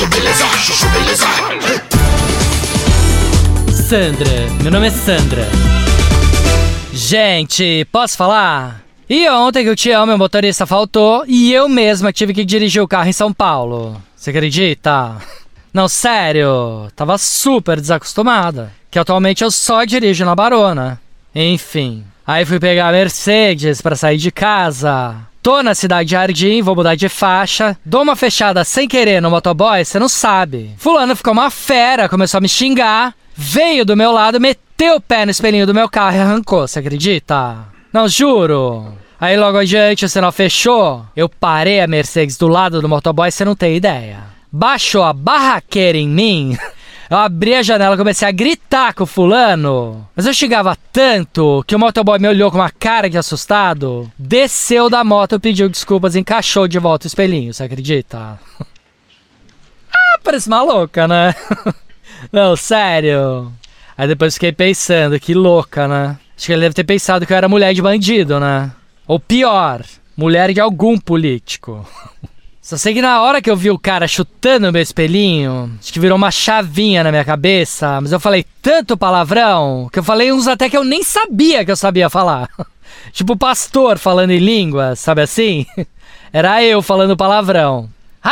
chuchu beleza. Sandra, meu nome é Sandra. Gente, posso falar? E ontem que o Tião, meu motorista, faltou e eu mesma tive que dirigir o carro em São Paulo. Você acredita? Não, sério, tava super desacostumada. Que atualmente eu só dirijo na Barona. Enfim, aí fui pegar a Mercedes para sair de casa. Tô na cidade de Jardim, vou mudar de faixa. Dou uma fechada sem querer no motoboy, você não sabe. Fulano ficou uma fera, começou a me xingar. Veio do meu lado, meteu o pé no espelhinho do meu carro e arrancou, você acredita? Não, juro. Aí logo adiante o sinal fechou. Eu parei a Mercedes do lado do motoboy, você não tem ideia. Baixou a barraqueira em mim. Eu abri a janela comecei a gritar com o fulano. Mas eu chegava tanto que o motoboy me olhou com uma cara de assustado, desceu da moto, pediu desculpas encaixou de volta o espelhinho, você acredita? ah, parece maluca, né? Não, sério. Aí depois fiquei pensando, que louca, né? Acho que ele deve ter pensado que eu era mulher de bandido, né? Ou pior, mulher de algum político. Só sei que na hora que eu vi o cara chutando meu espelhinho, acho que virou uma chavinha na minha cabeça, mas eu falei tanto palavrão que eu falei uns até que eu nem sabia que eu sabia falar. tipo pastor falando em língua, sabe assim? Era eu falando palavrão.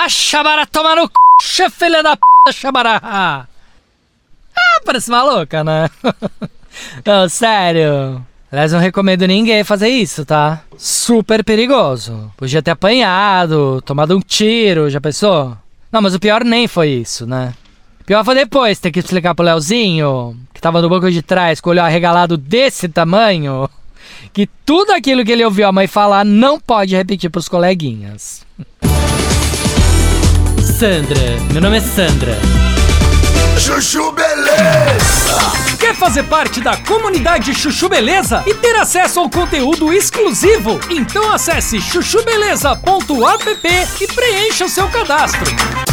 Chabara, toma no c... filha da p... chabara. Ah, parece maluca, né? Não, sério. Aliás, não recomendo ninguém fazer isso, tá? Super perigoso. Podia ter apanhado, tomado um tiro, já pensou? Não, mas o pior nem foi isso, né? O pior foi depois ter que explicar pro Leozinho, que tava no banco de trás com o olho arregalado desse tamanho, que tudo aquilo que ele ouviu a mãe falar não pode repetir pros coleguinhas. Sandra, meu nome é Sandra. Chuchu beleza. Quer fazer parte da comunidade Chuchu Beleza e ter acesso ao conteúdo exclusivo? Então acesse chuchubeleza.app e preencha o seu cadastro.